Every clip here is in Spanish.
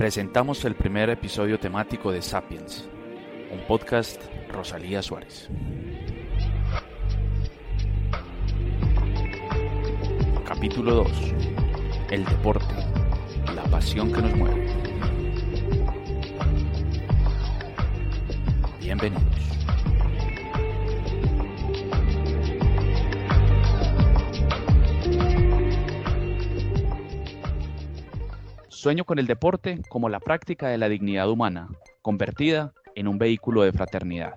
presentamos el primer episodio temático de Sapiens, un podcast Rosalía Suárez. Capítulo 2. El deporte, la pasión que nos mueve. Bienvenidos. Sueño con el deporte como la práctica de la dignidad humana, convertida en un vehículo de fraternidad.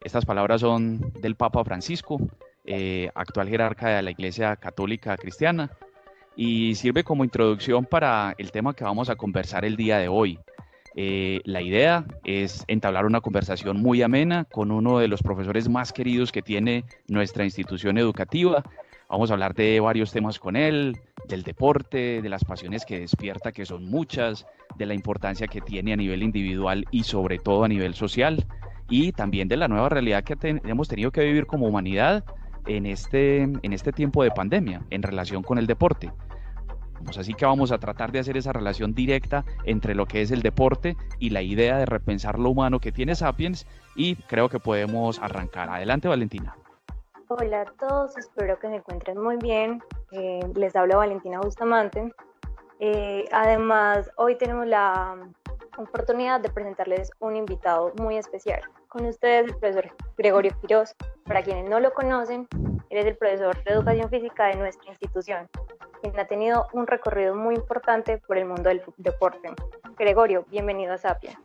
Estas palabras son del Papa Francisco, eh, actual jerarca de la Iglesia Católica Cristiana, y sirve como introducción para el tema que vamos a conversar el día de hoy. Eh, la idea es entablar una conversación muy amena con uno de los profesores más queridos que tiene nuestra institución educativa, Vamos a hablar de varios temas con él, del deporte, de las pasiones que despierta, que son muchas, de la importancia que tiene a nivel individual y sobre todo a nivel social, y también de la nueva realidad que hemos tenido que vivir como humanidad en este, en este tiempo de pandemia en relación con el deporte. Pues así que vamos a tratar de hacer esa relación directa entre lo que es el deporte y la idea de repensar lo humano que tiene Sapiens y creo que podemos arrancar. Adelante Valentina. Hola a todos, espero que se encuentren muy bien. Eh, les habla Valentina Bustamante. Eh, además, hoy tenemos la oportunidad de presentarles un invitado muy especial. Con ustedes el profesor Gregorio Quiroz. Para quienes no lo conocen, él es el profesor de educación física de nuestra institución, quien ha tenido un recorrido muy importante por el mundo del deporte. Gregorio, bienvenido a Sapia.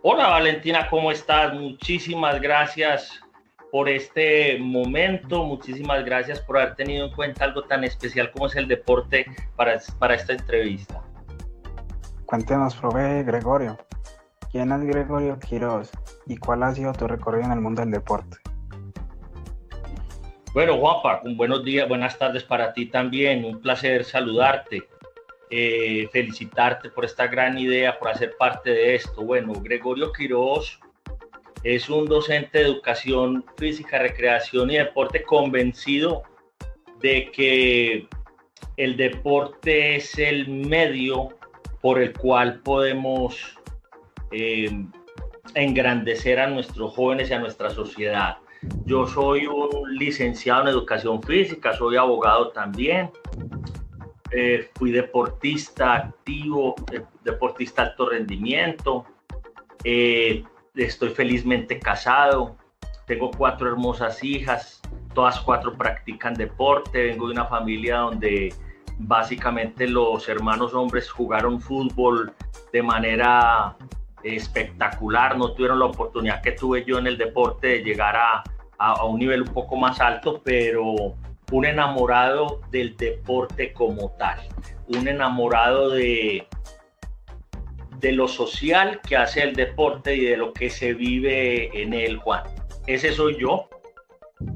Hola Valentina, ¿cómo estás? Muchísimas gracias por este momento. Muchísimas gracias por haber tenido en cuenta algo tan especial como es el deporte para, para esta entrevista. Cuéntenos, profe Gregorio. ¿Quién es Gregorio Quiroz y cuál ha sido tu recorrido en el mundo del deporte? Bueno, Juanpa, un buenos días, buenas tardes para ti también. Un placer saludarte. Eh, felicitarte por esta gran idea, por hacer parte de esto. Bueno, Gregorio Quiroz es un docente de educación física, recreación y deporte convencido de que el deporte es el medio por el cual podemos eh, engrandecer a nuestros jóvenes y a nuestra sociedad. Yo soy un licenciado en educación física, soy abogado también, eh, fui deportista activo, eh, deportista alto rendimiento, estoy felizmente casado, tengo cuatro hermosas hijas, todas cuatro practican deporte, vengo de una familia donde básicamente los hermanos hombres jugaron fútbol de manera espectacular, no tuvieron la oportunidad que tuve yo en el deporte de llegar a, a, un nivel un poco más alto, pero un enamorado del deporte como tal, un enamorado de, de lo social que hace el deporte y de lo que se vive en él, Juan. Ese soy yo.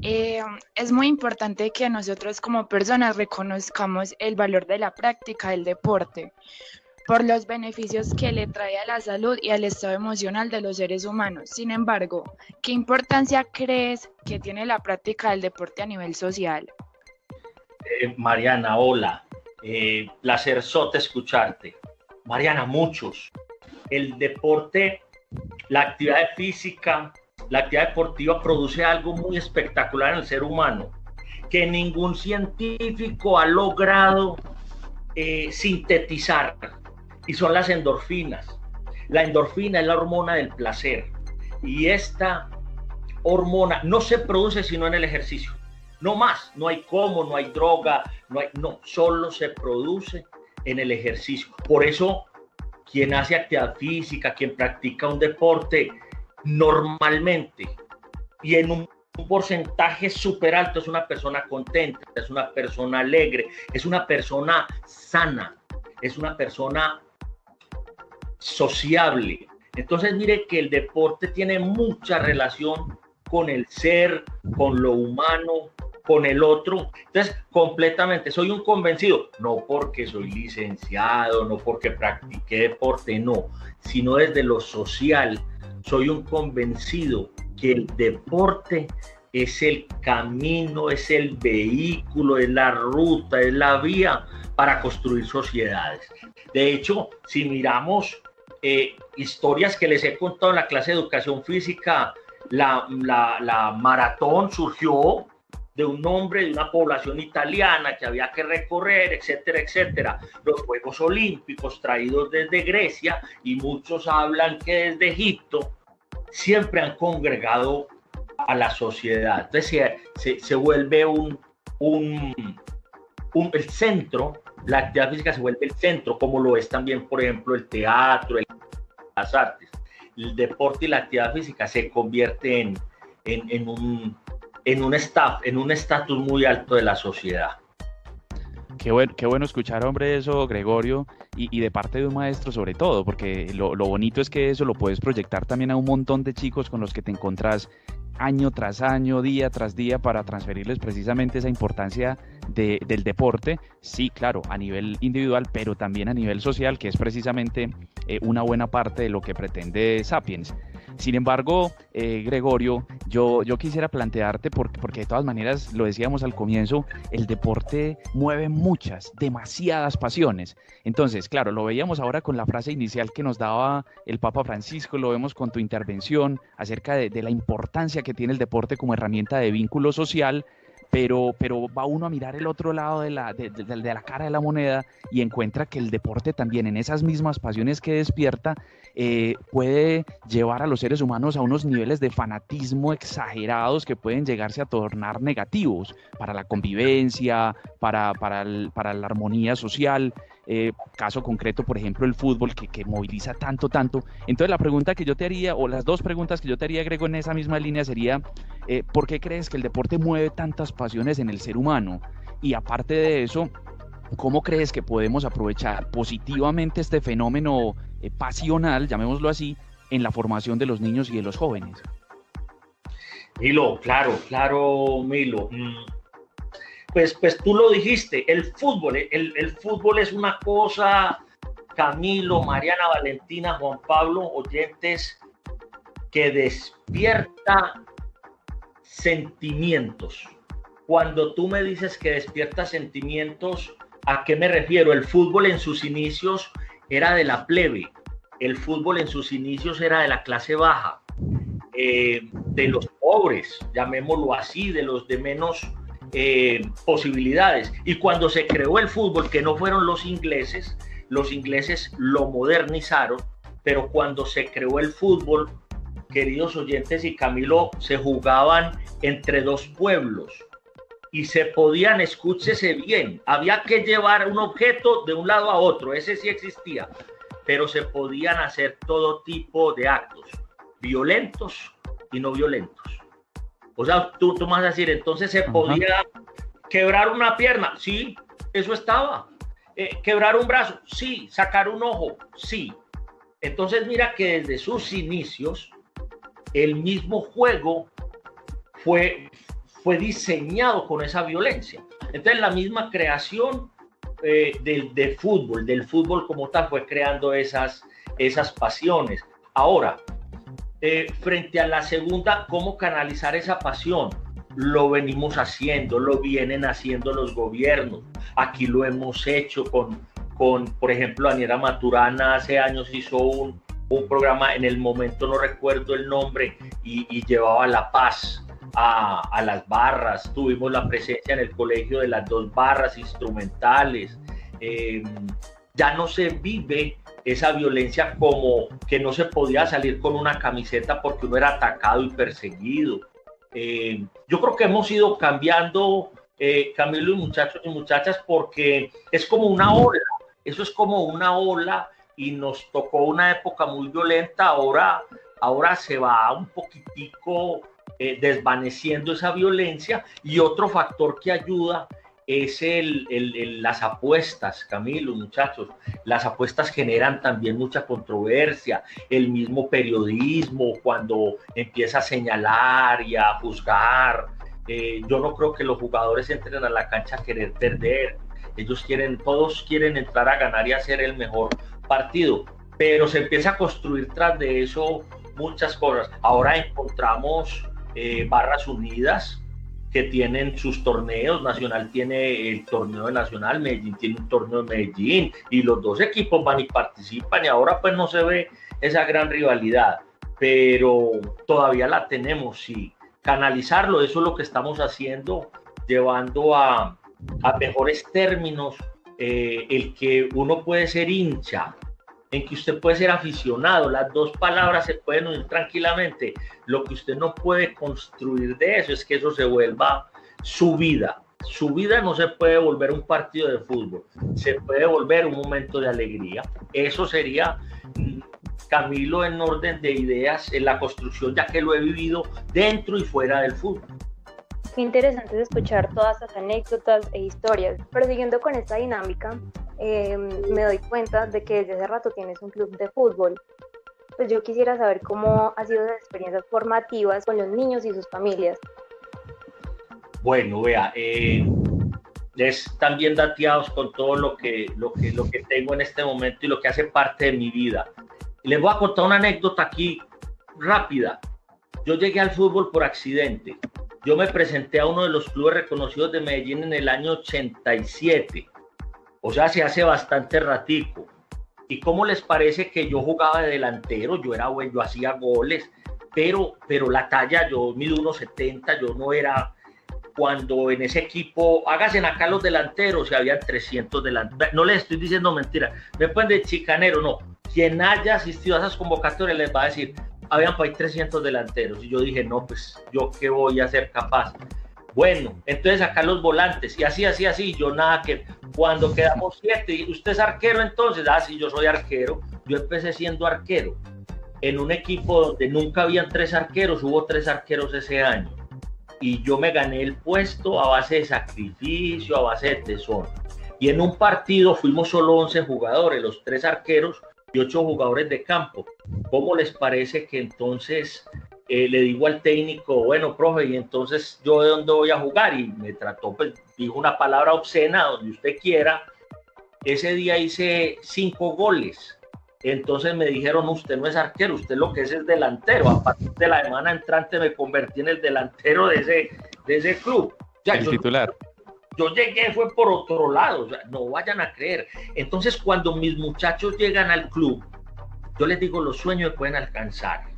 Eh, es muy importante que nosotros como personas reconozcamos el valor de la práctica del deporte por los beneficios que le trae a la salud y al estado emocional de los seres humanos. Sin embargo, ¿qué importancia crees que tiene la práctica del deporte a nivel social? Eh, Mariana, hola. Eh, placer sote escucharte. Mariana, muchos. El deporte, la actividad física, la actividad deportiva produce algo muy espectacular en el ser humano, que ningún científico ha logrado eh, sintetizar, y son las endorfinas. La endorfina es la hormona del placer, y esta hormona no se produce sino en el ejercicio. No más, no hay cómo, no hay droga, no hay, no, solo se produce en el ejercicio. Por eso, quien hace actividad física, quien practica un deporte, normalmente y en un porcentaje súper alto es una persona contenta, es una persona alegre, es una persona sana, es una persona sociable. Entonces mire que el deporte tiene mucha relación con el ser, con lo humano, con el otro. Entonces, completamente, soy un convencido, no porque soy licenciado, no porque practiqué deporte, no, sino desde lo social. Soy un convencido que el deporte es el camino, es el vehículo, es la ruta, es la vía para construir sociedades. De hecho, si miramos eh, historias que les he contado en la clase de educación física, la, la maratón surgió de un nombre de una población italiana que había que recorrer, etcétera, etcétera. Los Juegos Olímpicos traídos desde Grecia y muchos hablan que desde Egipto siempre han congregado a la sociedad. Entonces se, se, vuelve un, un, un, el centro, la actividad física se vuelve el centro, como lo es también, por ejemplo, el teatro, las artes. El deporte y la actividad física se convierte en, en, en un en un staff, en un estatus muy alto de la sociedad. Qué bueno, escuchar, hombre, eso, Gregorio, y, de parte de un maestro sobre todo, porque lo, lo, bonito es que eso lo puedes proyectar también a un montón de chicos con los que te encontrás año tras año, día tras día, para transferirles precisamente esa importancia del deporte, sí, claro, a nivel individual, pero también a nivel social, que es precisamente eh, una buena parte de lo que pretende Sapiens. Sin embargo, eh, Gregorio, yo, yo quisiera plantearte, porque, porque de todas maneras, lo decíamos al comienzo, el deporte mueve muchas, demasiadas pasiones. Entonces, claro, lo veíamos ahora con la frase inicial que nos daba el Papa Francisco, lo vemos con tu intervención acerca de, de la importancia que tiene el deporte como herramienta de vínculo social, pero, pero va uno a mirar el otro lado de la, de, la cara de la moneda y encuentra que el deporte también en esas mismas pasiones que despierta eh, puede llevar a los seres humanos a unos niveles de fanatismo exagerados que pueden llegarse a tornar negativos para la convivencia, para, para, el, para la armonía social. Eh, caso concreto, por ejemplo, el fútbol que, que, moviliza tanto, tanto. Entonces la pregunta que yo te haría, o las dos preguntas que yo te haría, Grego, en esa misma línea sería, eh, ¿por qué crees que el deporte mueve tantas pasiones en el ser humano? Y aparte de eso, ¿cómo crees que podemos aprovechar positivamente este fenómeno eh, pasional, llamémoslo así, en la formación de los niños y de los jóvenes? Milo, claro, claro, Milo. Mm pues, pues tú lo dijiste, el fútbol, el, fútbol es una cosa, Camilo, Mariana, Valentina, Juan Pablo, oyentes, que despierta sentimientos. Cuando tú me dices que despierta sentimientos, ¿a qué me refiero? El fútbol en sus inicios era de la plebe, el fútbol en sus inicios era de la clase baja, eh, de los pobres, llamémoslo así, de los de menos eh, posibilidades. Y cuando se creó el fútbol, que no fueron los ingleses, los ingleses lo modernizaron, pero cuando se creó el fútbol, queridos oyentes y Camilo, se jugaban entre dos pueblos y se podían, escúchese bien, había que llevar un objeto de un lado a otro, ese sí existía, pero se podían hacer todo tipo de actos, violentos y no violentos. O sea, tú, tú vas a decir, entonces se podía quebrar una pierna, sí, eso estaba. Eh, quebrar un brazo, sí. Sacar un ojo, sí. Entonces mira que desde sus inicios el mismo juego fue, fue diseñado con esa violencia. Entonces la misma creación eh, del, del, fútbol, del fútbol como tal, fue creando esas, esas pasiones. Ahora, eh, frente a la segunda, cómo canalizar esa pasión. Lo venimos haciendo, lo vienen haciendo los gobiernos. Aquí lo hemos hecho con, con por ejemplo, Aniera Maturana hace años hizo un, un programa, en el momento no recuerdo el nombre, y, y llevaba la paz a, a, las barras. Tuvimos la presencia en el colegio de las dos barras instrumentales. Eh, ya no se vive esa violencia como que no se podía salir con una camiseta porque uno era atacado y perseguido. Eh, yo creo que hemos ido cambiando, eh, Camilo y muchachos y muchachas, porque es como una ola, eso es como una ola y nos tocó una época muy violenta, ahora, ahora se va un poquitico eh, desvaneciendo esa violencia y otro factor que ayuda es el, el, las apuestas, Camilo, muchachos. Las apuestas generan también mucha controversia. El mismo periodismo, cuando empieza a señalar y a juzgar. Eh, yo no creo que los jugadores entren a la cancha a querer perder. Ellos quieren, todos quieren entrar a ganar y hacer el mejor partido. Pero se empieza a construir tras de eso muchas cosas. Ahora encontramos eh, Barras Unidas, que tienen sus torneos, Nacional tiene el torneo de Nacional, Medellín tiene un torneo de Medellín, y los dos equipos van y participan, y ahora pues no se ve esa gran rivalidad, pero todavía la tenemos, sí. Canalizarlo, eso es lo que estamos haciendo, llevando a, a mejores términos eh, el que uno puede ser hincha, en que usted puede ser aficionado, las dos palabras se pueden unir tranquilamente. Lo que usted no puede construir de eso es que eso se vuelva su vida. Su vida no se puede volver un partido de fútbol, se puede volver un momento de alegría. Eso sería mm, Camilo en orden de ideas en la construcción, ya que lo he vivido dentro y fuera del fútbol. Qué interesante es escuchar todas estas anécdotas e historias. Pero siguiendo con esta dinámica, eh, me doy cuenta de que desde hace rato tienes un club de fútbol. Pues yo quisiera saber cómo han sido las experiencias formativas con los niños y sus familias. Bueno, vea, eh, están bien dateados con todo lo que, lo, que, lo que tengo en este momento y lo que hace parte de mi vida. Les voy a contar una anécdota aquí rápida. Yo llegué al fútbol por accidente. Yo me presenté a uno de los clubes reconocidos de Medellín en el año 87. O sea, se hace bastante ratico. ¿Y cómo les parece que yo jugaba de delantero? Yo era bueno, yo hacía goles, pero, pero la talla, yo mido 1,70, yo no era cuando en ese equipo, háganse acá los delanteros, y había 300 delanteros. No les estoy diciendo mentira, me pueden de chicanero, no. Quien haya asistido a esas convocatorias les va a decir, habían para ahí 300 delanteros. Y yo dije, no, pues yo qué voy a ser capaz. Bueno, entonces acá los volantes, y así, así, así, yo nada que, cuando quedamos siete, usted es arquero entonces, ah, sí, yo soy arquero, yo empecé siendo arquero, en un equipo donde nunca habían tres arqueros, hubo tres arqueros ese año, y yo me gané el puesto a base de sacrificio, a base de tesón, y en un partido fuimos solo 11 jugadores, los tres arqueros y ocho jugadores de campo. ¿Cómo les parece que entonces eh, le digo al técnico, bueno, profe, y entonces yo de dónde voy a jugar? Y me trató, pues dijo una palabra obscena, donde usted quiera. Ese día hice cinco goles. Entonces me dijeron, usted no es arquero, usted lo que es es delantero. A partir de la semana entrante me convertí en el delantero de ese, de ese club. el titular. Yo llegué, fue por otro lado, no vayan a creer. Entonces cuando mis muchachos llegan al club, yo les digo los sueños que pueden alcanzar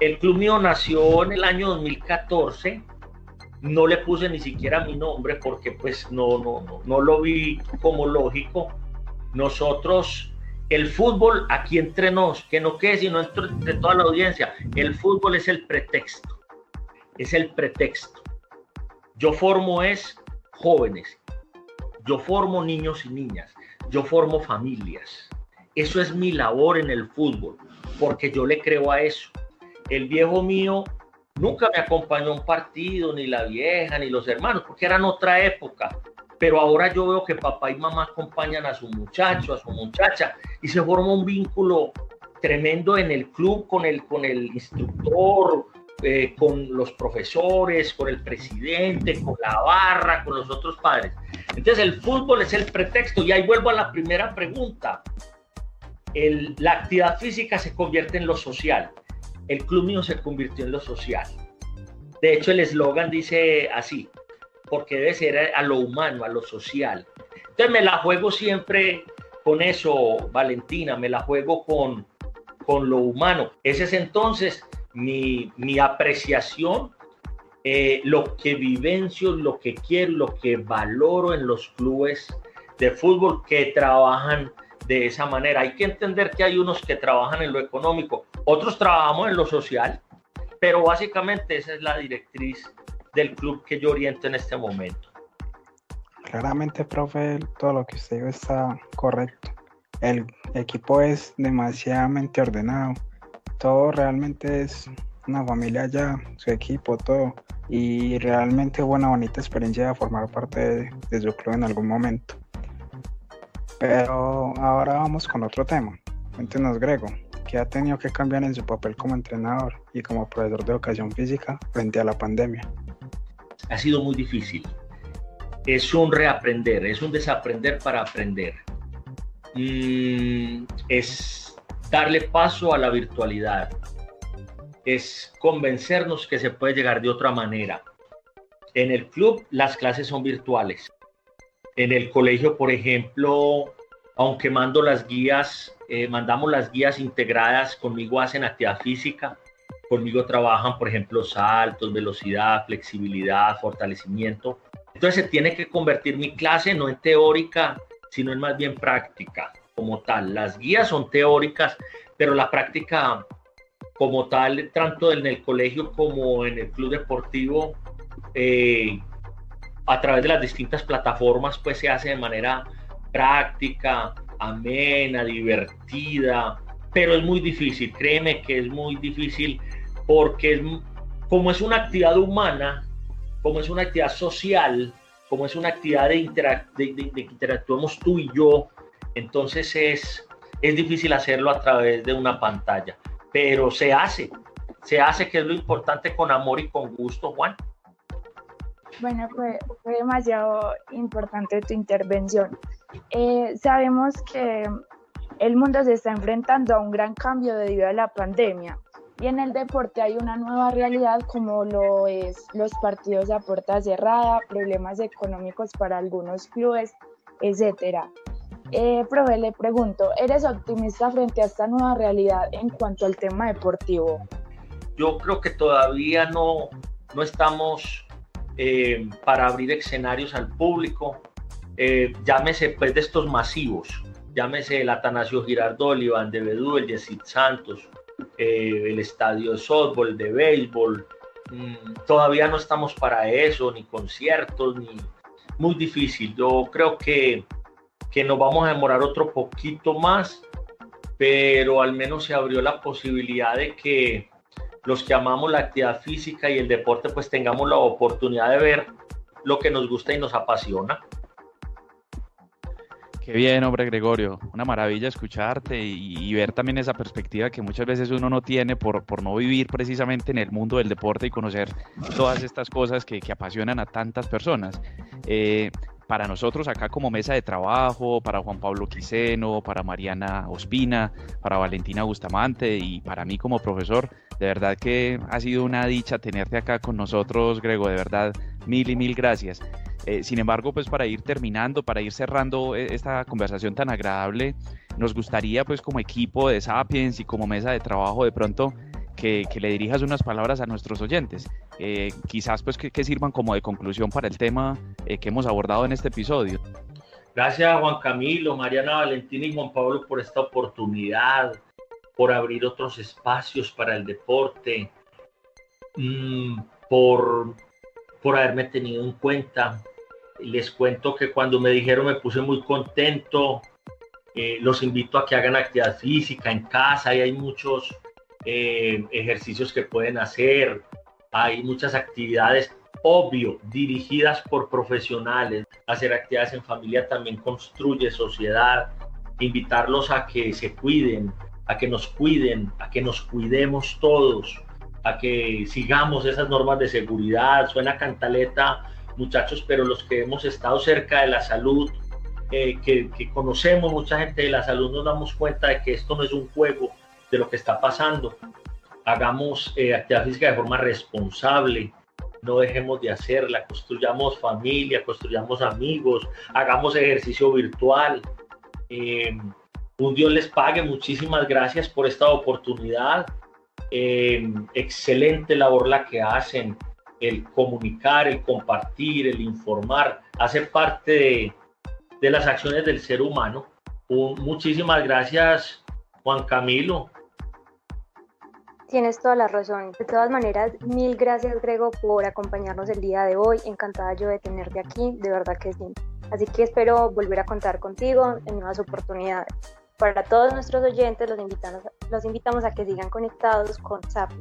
el club mío nació en el año 2014. No le puse ni siquiera mi nombre porque pues no, no, no, no lo vi como lógico. Nosotros, el fútbol aquí entre nos, que no quede sino entre toda la audiencia, el fútbol es el pretexto. Es el pretexto. Yo formo es jóvenes. Yo formo niños y niñas. Yo formo familias. Eso es mi labor en el fútbol, porque yo le creo a eso. El viejo mío nunca me acompañó a un partido, ni la vieja, ni los hermanos, porque eran otra época. Pero ahora yo veo que papá y mamá acompañan a su muchacho, a su muchacha, y se forma un vínculo tremendo en el club con el, con el instructor, eh, con los profesores, con el presidente, con la barra, con los otros padres. Entonces el fútbol es el pretexto y ahí vuelvo a la primera pregunta. la actividad física se convierte en lo social el club mío se convirtió en lo social. De hecho, el eslogan dice así, porque debe ser a lo humano, a lo social. Entonces me la juego siempre con eso, Valentina, me la juego con, con lo humano. Ese es entonces mi, apreciación, eh, lo que vivencio, lo que quiero, lo que valoro en los clubes de fútbol que trabajan de esa manera. Hay que entender que hay unos que trabajan en lo económico, otros trabajamos en lo social, pero básicamente esa es la directriz del club que yo oriento en este momento. Claramente, profe, todo lo que usted dijo está correcto. El equipo es demasiadamente ordenado. Todo realmente es una familia ya, su equipo, todo. Y realmente una bonita experiencia de formar parte de su club en algún momento. Pero ahora vamos con otro tema. Cuéntenos, Grego, ¿qué ha tenido que cambiar en su papel como entrenador y como profesor de educación física frente a la pandemia? Ha sido muy difícil. Es un reaprender, es un desaprender para aprender. Mm, es darle paso a la virtualidad. es convencernos que se puede llegar de otra manera. En el club las clases son virtuales. En el colegio, por ejemplo, aunque mando las guías, eh, mandamos las guías integradas, conmigo hacen actividad física, conmigo trabajan, por ejemplo, saltos, velocidad, flexibilidad, fortalecimiento. Entonces se tiene que convertir mi clase no en teórica, sino en más bien práctica como tal. Las guías son teóricas, pero la práctica como tal, tanto en el colegio como en el club deportivo, eh, a través de las distintas plataformas, pues se hace de manera práctica, amena, divertida, pero es muy difícil, créeme que es muy difícil porque es, como es una actividad humana, como es una actividad social, como es una actividad de, que interactuemos tú y yo, entonces es, es difícil hacerlo a través de una pantalla, pero se hace, se hace que es lo importante con amor y con gusto, Juan. Bueno, fue, fue demasiado importante tu intervención. Eh, sabemos que el mundo se está enfrentando a un gran cambio debido a la pandemia y en el deporte hay una nueva realidad como lo es los partidos a puerta cerrada, problemas económicos para algunos clubes, etcétera. Eh, profe, le pregunto, ¿eres optimista frente a esta nueva realidad en cuanto al tema deportivo? Yo creo que todavía no, no estamos eh, para abrir escenarios al público. Eh, llámese pues de estos masivos, llámese el Atanasio Girardot, el Iván de Bedú, el Yesid Santos, eh, el estadio de softball, de béisbol. Mm, todavía no estamos para eso, ni conciertos, ni muy difícil. Yo creo que, que nos vamos a demorar otro poquito más, pero al menos se abrió la posibilidad de que los que amamos la actividad física y el deporte, pues tengamos la oportunidad de ver lo que nos gusta y nos apasiona. Qué bien, hombre Gregorio. Una maravilla escucharte y, ver también esa perspectiva que muchas veces uno no tiene por, por, no vivir precisamente en el mundo del deporte y conocer todas estas cosas que, apasionan a tantas personas. Eh, para nosotros acá como mesa de trabajo, para Juan Pablo Quiseno, para Mariana Ospina, para Valentina Bustamante y para mí como profesor, de verdad que ha sido una dicha tenerte acá con nosotros, Grego, de verdad, mil y mil gracias. Eh, sin embargo, pues para ir terminando, para ir cerrando eh, esta conversación tan agradable, nos gustaría pues como equipo de Sapiens y como mesa de trabajo de pronto que, le dirijas unas palabras a nuestros oyentes, eh, quizás pues que, sirvan como de conclusión para el tema que hemos abordado en este episodio. Gracias Juan Camilo, Mariana Valentina y Juan Pablo por esta oportunidad, por abrir otros espacios para el deporte, mm, por, por haberme tenido en cuenta, les cuento que cuando me dijeron me puse muy contento. Eh, los invito a que hagan actividad física en casa y hay muchos eh, ejercicios que pueden hacer. Hay muchas actividades, obvio, dirigidas por profesionales. Hacer actividades en familia también construye sociedad. Invitarlos a que se cuiden, a que nos cuiden, a que nos cuidemos todos, a que sigamos esas normas de seguridad. Suena cantaleta muchachos, pero los que hemos estado cerca de la salud, eh, que, conocemos mucha gente de la salud, nos damos cuenta de que esto no es un juego de lo que está pasando. Hagamos eh, actividad física de forma responsable, no dejemos de hacerla, construyamos familia, construyamos amigos, hagamos ejercicio virtual. Eh, un Dios les pague, muchísimas gracias por esta oportunidad. excelente labor la que hacen el comunicar, el compartir, el informar, hace parte de, las acciones del ser humano. muchísimas gracias, Juan Camilo. Tienes toda la razón. De todas maneras, mil gracias, Grego, por acompañarnos el día de hoy. Encantada yo de tenerte aquí, de verdad que sí. Así que espero volver a contar contigo en nuevas oportunidades. Para todos nuestros oyentes, los invitamos, los invitamos a que sigan conectados con SAP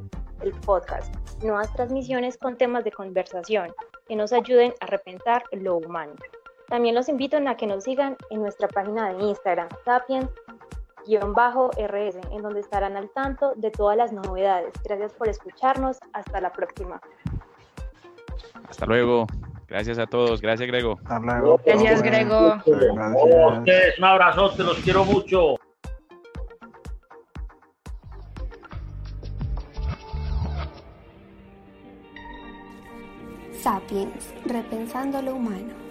el podcast, nuevas transmisiones con temas de conversación que nos ayuden a repensar lo humano. También los invito a que nos sigan en nuestra página de Instagram, rs en donde estarán al tanto de todas las novedades. Gracias por escucharnos. Hasta la próxima. Hasta luego. Gracias a todos. Gracias, Grego. Hasta luego. Gracias, Grego. Gracias. Ustedes, un abrazote. Los quiero mucho. Sapiens, repensando lo humano.